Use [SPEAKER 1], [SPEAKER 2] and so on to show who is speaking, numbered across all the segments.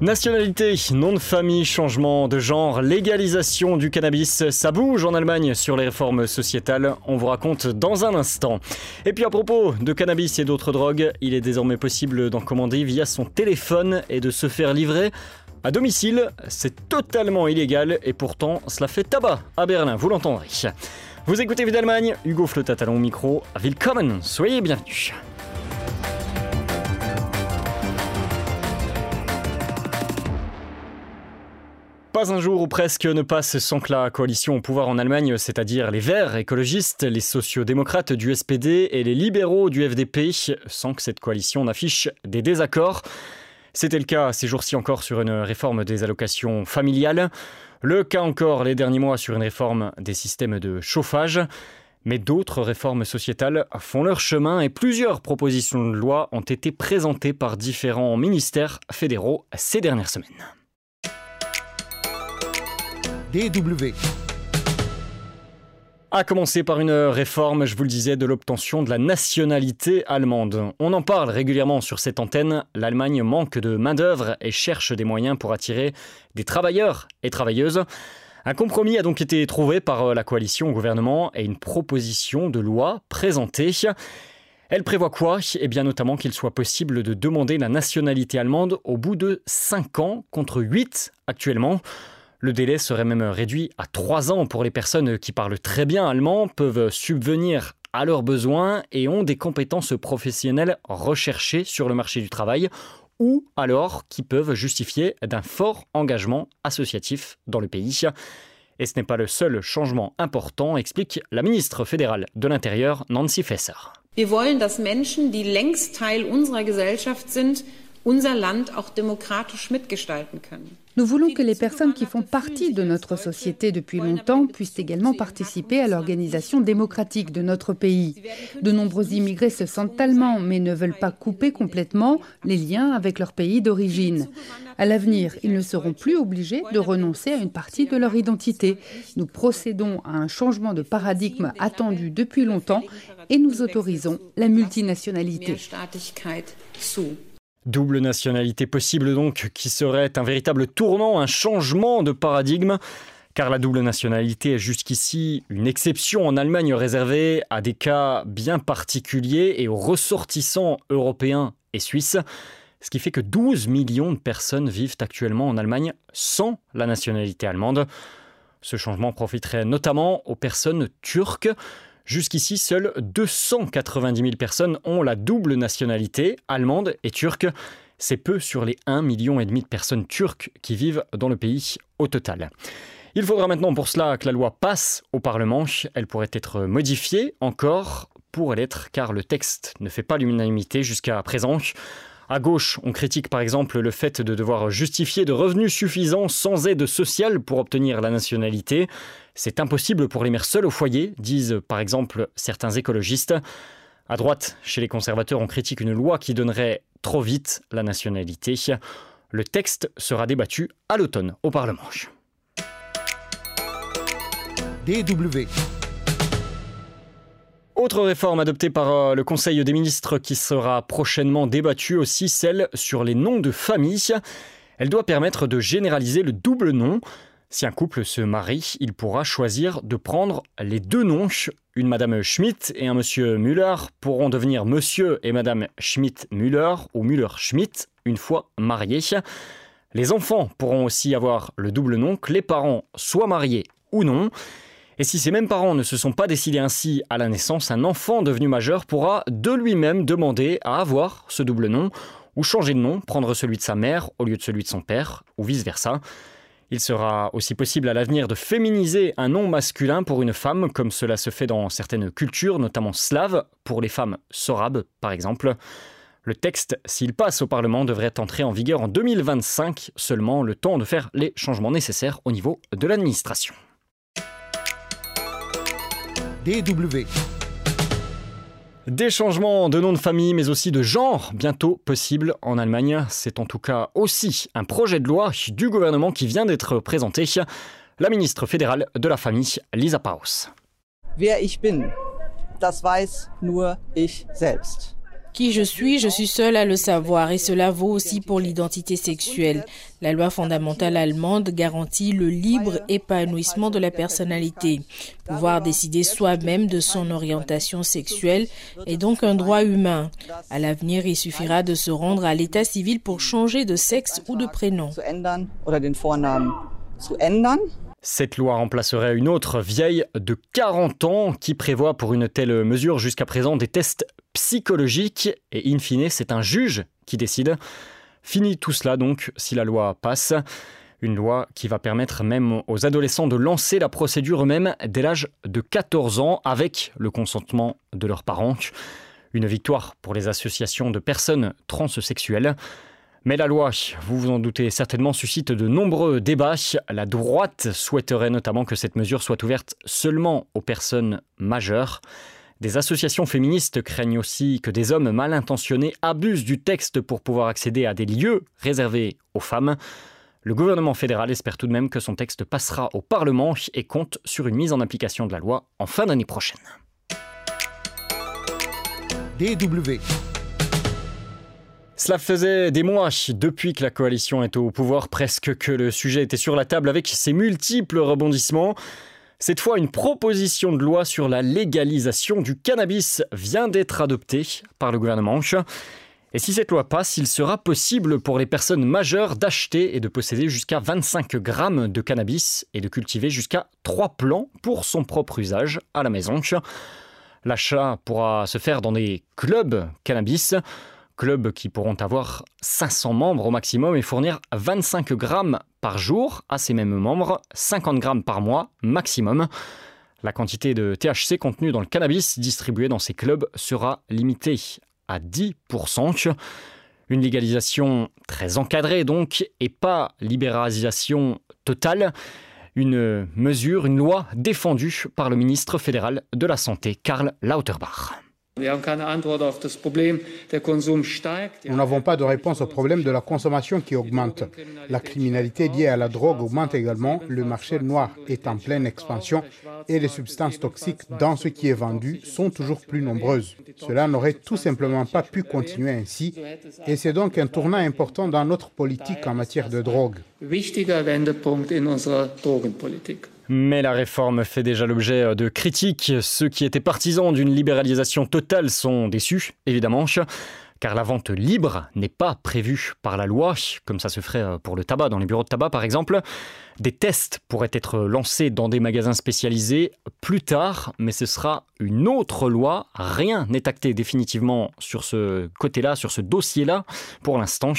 [SPEAKER 1] Nationalité, nom de famille, changement de genre, légalisation du cannabis, ça bouge en Allemagne sur les réformes sociétales, on vous raconte dans un instant. Et puis à propos de cannabis et d'autres drogues, il est désormais possible d'en commander via son téléphone et de se faire livrer à domicile. C'est totalement illégal et pourtant cela fait tabac à Berlin, vous l'entendrez. Vous écoutez Vie d'Allemagne, Hugo Flotatalon au micro, willkommen, soyez bienvenus. Pas un jour ou presque ne passe sans que la coalition au pouvoir en Allemagne, c'est-à-dire les Verts écologistes, les sociaux-démocrates du SPD et les libéraux du FDP, sans que cette coalition n'affiche des désaccords. C'était le cas ces jours-ci encore sur une réforme des allocations familiales, le cas encore les derniers mois sur une réforme des systèmes de chauffage. Mais d'autres réformes sociétales font leur chemin et plusieurs propositions de loi ont été présentées par différents ministères fédéraux ces dernières semaines.
[SPEAKER 2] DW.
[SPEAKER 1] A commencer par une réforme, je vous le disais, de l'obtention de la nationalité allemande. On en parle régulièrement sur cette antenne. L'Allemagne manque de main-d'œuvre et cherche des moyens pour attirer des travailleurs et travailleuses. Un compromis a donc été trouvé par la coalition au gouvernement et une proposition de loi présentée. Elle prévoit quoi? Eh bien notamment qu'il soit possible de demander la nationalité allemande au bout de 5 ans contre 8 actuellement. Le délai serait même réduit à 3 ans pour les personnes qui parlent très bien allemand, peuvent subvenir à leurs besoins et ont des compétences professionnelles recherchées sur le marché du travail ou alors qui peuvent justifier d'un fort engagement associatif dans le pays. Et ce n'est pas le seul changement important, explique la ministre fédérale de l'Intérieur, Nancy Fesser.
[SPEAKER 3] Wir wollen, dass Menschen, die längst Teil unserer Gesellschaft sind, unser Land auch demokratisch mitgestalten können.
[SPEAKER 4] Nous voulons que les personnes qui font partie de notre société depuis longtemps puissent également participer à l'organisation démocratique de notre pays. De nombreux immigrés se sentent allemands mais ne veulent pas couper complètement les liens avec leur pays d'origine. À l'avenir, ils ne seront plus obligés de renoncer à une partie de leur identité. Nous procédons à un changement de paradigme attendu depuis longtemps et nous autorisons la multinationalité.
[SPEAKER 1] Double nationalité possible donc, qui serait un véritable tournant, un changement de paradigme, car la double nationalité est jusqu'ici une exception en Allemagne réservée à des cas bien particuliers et aux ressortissants européens et suisses, ce qui fait que 12 millions de personnes vivent actuellement en Allemagne sans la nationalité allemande. Ce changement profiterait notamment aux personnes turques, Jusqu'ici, seules 290 000 personnes ont la double nationalité, allemande et turque. C'est peu sur les 1,5 million de personnes turques qui vivent dans le pays au total. Il faudra maintenant pour cela que la loi passe au Parlement. Elle pourrait être modifiée encore pour l'être car le texte ne fait pas l'unanimité jusqu'à présent. À gauche, on critique par exemple le fait de devoir justifier de revenus suffisants sans aide sociale pour obtenir la nationalité. C'est impossible pour les mères seules au foyer, disent par exemple certains écologistes. À droite, chez les conservateurs, on critique une loi qui donnerait trop vite la nationalité. Le texte sera débattu à l'automne au Parlement.
[SPEAKER 2] DW.
[SPEAKER 1] Autre réforme adoptée par euh, le Conseil des ministres qui sera prochainement débattue aussi, celle sur les noms de famille. Elle doit permettre de généraliser le double nom. Si un couple se marie, il pourra choisir de prendre les deux noms. Une Madame Schmidt et un Monsieur Müller pourront devenir Monsieur et Madame Schmidt-Müller ou Müller-Schmidt une fois mariés. Les enfants pourront aussi avoir le double nom, que les parents soient mariés ou non. Et si ces mêmes parents ne se sont pas décidés ainsi à la naissance, un enfant devenu majeur pourra de lui-même demander à avoir ce double nom, ou changer de nom, prendre celui de sa mère au lieu de celui de son père, ou vice-versa. Il sera aussi possible à l'avenir de féminiser un nom masculin pour une femme, comme cela se fait dans certaines cultures, notamment slaves, pour les femmes sorabes par exemple. Le texte, s'il passe au Parlement, devrait entrer en vigueur en 2025, seulement le temps de faire les changements nécessaires au niveau de l'administration.
[SPEAKER 2] DW.
[SPEAKER 1] Des changements de nom de famille, mais aussi de genre, bientôt possibles en Allemagne. C'est en tout cas aussi un projet de loi du gouvernement qui vient d'être présenté. La ministre fédérale de la famille, Lisa Paus.
[SPEAKER 5] Wer ich bin, das weiß nur.
[SPEAKER 6] Qui je suis, je suis seule à le savoir et cela vaut aussi pour l'identité sexuelle. La loi fondamentale allemande garantit le libre épanouissement de la personnalité. Pouvoir décider soi-même de son orientation sexuelle est donc un droit humain. À l'avenir, il suffira de se rendre à l'état civil pour changer de sexe ou de prénom.
[SPEAKER 1] Cette loi remplacerait une autre vieille de 40 ans qui prévoit pour une telle mesure jusqu'à présent des tests psychologiques et in fine c'est un juge qui décide. Fini tout cela donc si la loi passe. Une loi qui va permettre même aux adolescents de lancer la procédure eux-mêmes dès l'âge de 14 ans avec le consentement de leurs parents. Une victoire pour les associations de personnes transsexuelles. Mais la loi, vous vous en doutez certainement, suscite de nombreux débats. La droite souhaiterait notamment que cette mesure soit ouverte seulement aux personnes majeures. Des associations féministes craignent aussi que des hommes mal intentionnés abusent du texte pour pouvoir accéder à des lieux réservés aux femmes. Le gouvernement fédéral espère tout de même que son texte passera au Parlement et compte sur une mise en application de la loi en fin d'année prochaine.
[SPEAKER 2] DW.
[SPEAKER 1] Cela faisait des mois depuis que la coalition est au pouvoir, presque que le sujet était sur la table avec ses multiples rebondissements. Cette fois, une proposition de loi sur la légalisation du cannabis vient d'être adoptée par le gouvernement. Et si cette loi passe, il sera possible pour les personnes majeures d'acheter et de posséder jusqu'à 25 grammes de cannabis et de cultiver jusqu'à 3 plants pour son propre usage à la maison. L'achat pourra se faire dans des clubs cannabis clubs qui pourront avoir 500 membres au maximum et fournir 25 grammes par jour à ces mêmes membres, 50 grammes par mois maximum. La quantité de THC contenue dans le cannabis distribué dans ces clubs sera limitée à 10%. Une légalisation très encadrée donc et pas libéralisation totale. Une mesure, une loi défendue par le ministre fédéral de la Santé, Karl Lauterbach.
[SPEAKER 7] Nous n'avons pas de réponse au problème de la consommation qui augmente. La criminalité liée à la drogue augmente également, le marché noir est en pleine expansion et les substances toxiques dans ce qui est vendu sont toujours plus nombreuses. Cela n'aurait tout simplement pas pu continuer ainsi et c'est donc un tournant important dans notre politique en matière de drogue.
[SPEAKER 1] Mais la réforme fait déjà l'objet de critiques. Ceux qui étaient partisans d'une libéralisation totale sont déçus, évidemment, car la vente libre n'est pas prévue par la loi, comme ça se ferait pour le tabac, dans les bureaux de tabac par exemple. Des tests pourraient être lancés dans des magasins spécialisés plus tard, mais ce sera une autre loi. Rien n'est acté définitivement sur ce côté-là, sur ce dossier-là, pour l'instant.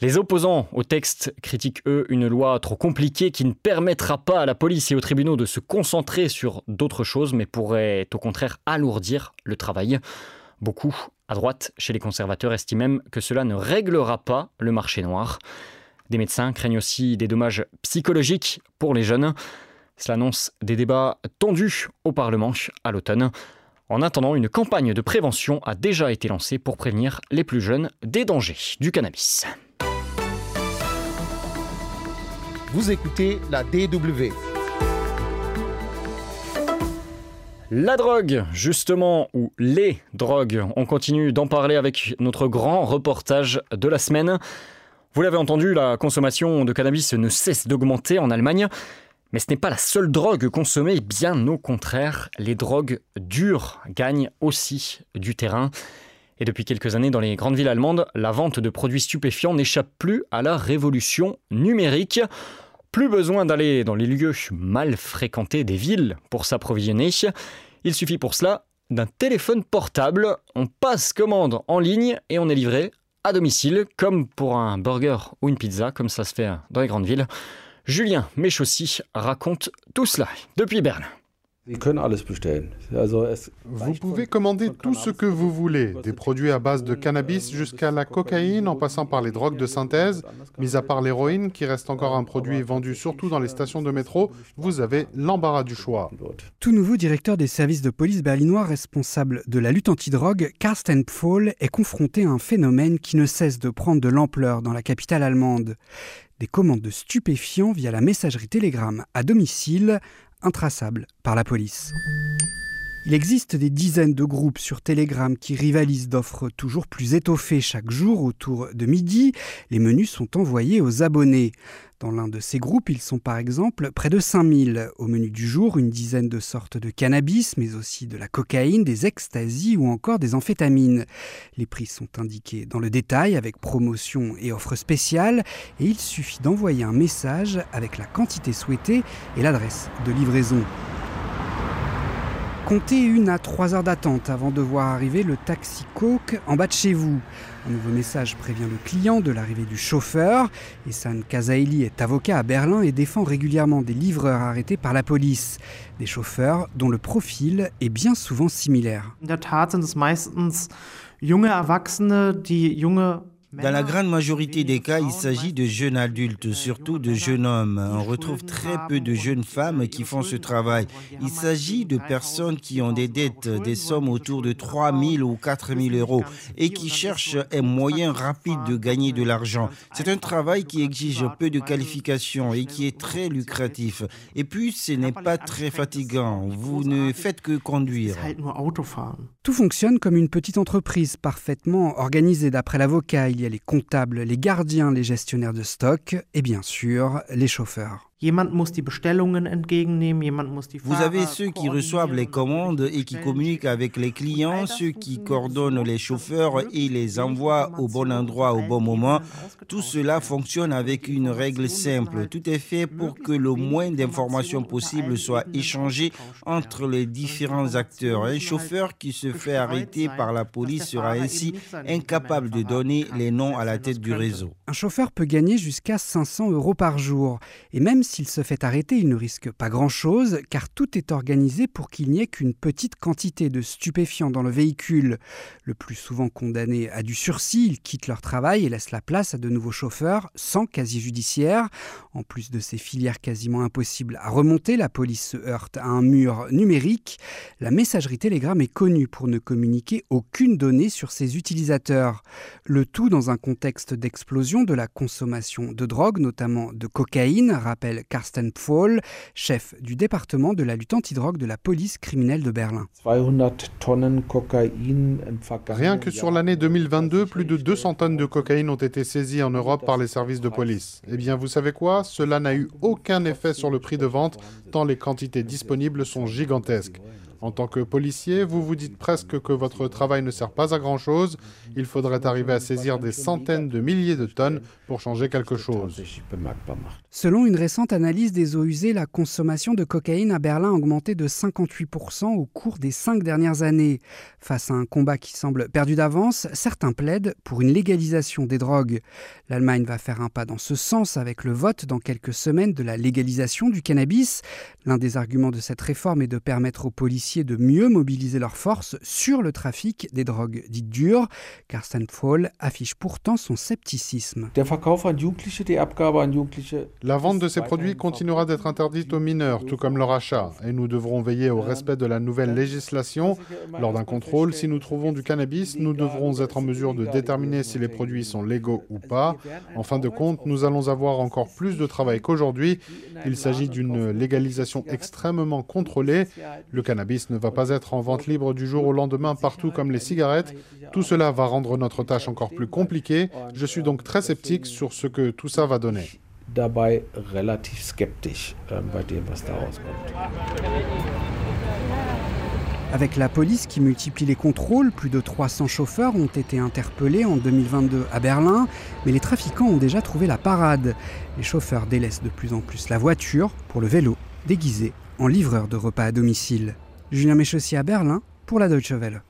[SPEAKER 1] Les opposants au texte critiquent, eux, une loi trop compliquée qui ne permettra pas à la police et aux tribunaux de se concentrer sur d'autres choses, mais pourrait au contraire alourdir le travail. Beaucoup, à droite, chez les conservateurs, estiment même que cela ne réglera pas le marché noir. Des médecins craignent aussi des dommages psychologiques pour les jeunes. Cela annonce des débats tendus au Parlement à l'automne. En attendant, une campagne de prévention a déjà été lancée pour prévenir les plus jeunes des dangers du cannabis.
[SPEAKER 2] Vous écoutez la DW.
[SPEAKER 1] La drogue, justement, ou les drogues, on continue d'en parler avec notre grand reportage de la semaine. Vous l'avez entendu, la consommation de cannabis ne cesse d'augmenter en Allemagne. Mais ce n'est pas la seule drogue consommée, bien au contraire, les drogues dures gagnent aussi du terrain. Et depuis quelques années, dans les grandes villes allemandes, la vente de produits stupéfiants n'échappe plus à la révolution numérique. Plus besoin d'aller dans les lieux mal fréquentés des villes pour s'approvisionner. Il suffit pour cela d'un téléphone portable. On passe commande en ligne et on est livré à domicile, comme pour un burger ou une pizza, comme ça se fait dans les grandes villes. Julien Méchaussy raconte tout cela depuis Berlin.
[SPEAKER 8] Vous pouvez commander tout ce que vous voulez, des produits à base de cannabis jusqu'à la cocaïne en passant par les drogues de synthèse. Mis à part l'héroïne, qui reste encore un produit vendu surtout dans les stations de métro, vous avez l'embarras du choix.
[SPEAKER 9] Tout nouveau directeur des services de police berlinois responsable de la lutte antidrogue, Karsten Pfahl, est confronté à un phénomène qui ne cesse de prendre de l'ampleur dans la capitale allemande. Des commandes de stupéfiants via la messagerie Telegram à domicile intraçable par la police. Il existe des dizaines de groupes sur Telegram qui rivalisent d'offres toujours plus étoffées chaque jour autour de midi. Les menus sont envoyés aux abonnés. Dans l'un de ces groupes, ils sont par exemple près de 5000. Au menu du jour, une dizaine de sortes de cannabis, mais aussi de la cocaïne, des extasies ou encore des amphétamines. Les prix sont indiqués dans le détail avec promotion et offres spéciales et il suffit d'envoyer un message avec la quantité souhaitée et l'adresse de livraison. Comptez une à trois heures d'attente avant de voir arriver le taxi Coke en bas de chez vous. Un nouveau message prévient le client de l'arrivée du chauffeur. Essan Kazaeli est avocat à Berlin et défend régulièrement des livreurs arrêtés par la police. Des chauffeurs dont le profil est bien souvent similaire.
[SPEAKER 10] Dans la grande majorité des cas, il s'agit de jeunes adultes, surtout de jeunes hommes. On retrouve très peu de jeunes femmes qui font ce travail. Il s'agit de personnes qui ont des dettes, des sommes autour de 3 000 ou 4 000 euros et qui cherchent un moyen rapide de gagner de l'argent. C'est un travail qui exige peu de qualifications et qui est très lucratif. Et puis, ce n'est pas très fatigant. Vous ne faites que conduire.
[SPEAKER 9] Tout fonctionne comme une petite entreprise parfaitement organisée d'après l'avocat. A les comptables, les gardiens, les gestionnaires de stock et bien sûr les chauffeurs.
[SPEAKER 10] Vous avez ceux qui reçoivent les commandes et qui communiquent avec les clients, ceux qui coordonnent les chauffeurs et les envoient au bon endroit au bon moment. Tout cela fonctionne avec une règle simple. Tout est fait pour que le moins d'informations possible soit échangé entre les différents acteurs. Un chauffeur qui se fait arrêter par la police sera ainsi incapable de donner les noms à la tête du réseau.
[SPEAKER 9] Un chauffeur peut gagner jusqu'à 500 euros par jour. Et même s'il se fait arrêter, il ne risque pas grand-chose, car tout est organisé pour qu'il n'y ait qu'une petite quantité de stupéfiants dans le véhicule. Le plus souvent condamnés à du sursis, ils quittent leur travail et laissent la place à de nouveaux chauffeurs sans casier judiciaire. En plus de ces filières quasiment impossibles à remonter, la police se heurte à un mur numérique. La messagerie Telegram est connue pour ne communiquer aucune donnée sur ses utilisateurs. Le tout dans un contexte d'explosion de la consommation de drogue, notamment de cocaïne, rappelle Karsten Pfahl, chef du département de la lutte antidrogue de la police criminelle de Berlin.
[SPEAKER 8] Rien que sur l'année 2022, plus de 200 tonnes de cocaïne ont été saisies en Europe par les services de police. Eh bien, vous savez quoi? Cela n'a eu aucun effet sur le prix de vente, tant les quantités disponibles sont gigantesques. En tant que policier, vous vous dites presque que votre travail ne sert pas à grand-chose. Il faudrait arriver à saisir des centaines de milliers de tonnes pour changer quelque chose.
[SPEAKER 9] Selon une récente analyse des eaux usées, la consommation de cocaïne à Berlin a augmenté de 58% au cours des cinq dernières années. Face à un combat qui semble perdu d'avance, certains plaident pour une légalisation des drogues. L'Allemagne va faire un pas dans ce sens avec le vote dans quelques semaines de la légalisation du cannabis. L'un des arguments de cette réforme est de permettre aux policiers de mieux mobiliser leurs forces sur le trafic des drogues dites dures. Carsten Pfahl affiche pourtant son scepticisme.
[SPEAKER 8] La vente de ces produits continuera d'être interdite aux mineurs, tout comme leur achat, et nous devrons veiller au respect de la nouvelle législation. Lors d'un contrôle, si nous trouvons du cannabis, nous devrons être en mesure de déterminer si les produits sont légaux ou pas. En fin de compte, nous allons avoir encore plus de travail qu'aujourd'hui. Il s'agit d'une légalisation extrêmement contrôlée. Le cannabis ne va pas être en vente libre du jour au lendemain partout comme les cigarettes. Tout cela va rendre notre tâche encore plus compliquée. Je suis donc très sceptique sur ce que tout ça va donner.
[SPEAKER 9] Avec la police qui multiplie les contrôles, plus de 300 chauffeurs ont été interpellés en 2022 à Berlin, mais les trafiquants ont déjà trouvé la parade. Les chauffeurs délaissent de plus en plus la voiture pour le vélo, déguisé en livreur de repas à domicile. Julien Méchessier à Berlin pour la Deutsche Welle.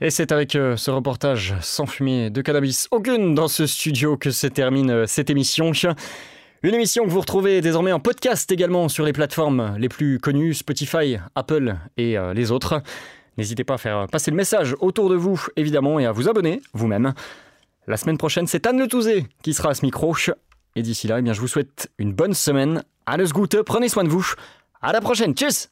[SPEAKER 1] Et c'est avec euh, ce reportage sans fumier de cannabis aucune dans ce studio que se termine euh, cette émission. Une émission que vous retrouvez désormais en podcast également sur les plateformes les plus connues, Spotify, Apple et euh, les autres. N'hésitez pas à faire passer le message autour de vous, évidemment, et à vous abonner vous-même. La semaine prochaine, c'est Anne Le Touzé qui sera à ce micro. Et d'ici là, eh bien, je vous souhaite une bonne semaine. Alles Gute, prenez soin de vous. À la prochaine, tchuss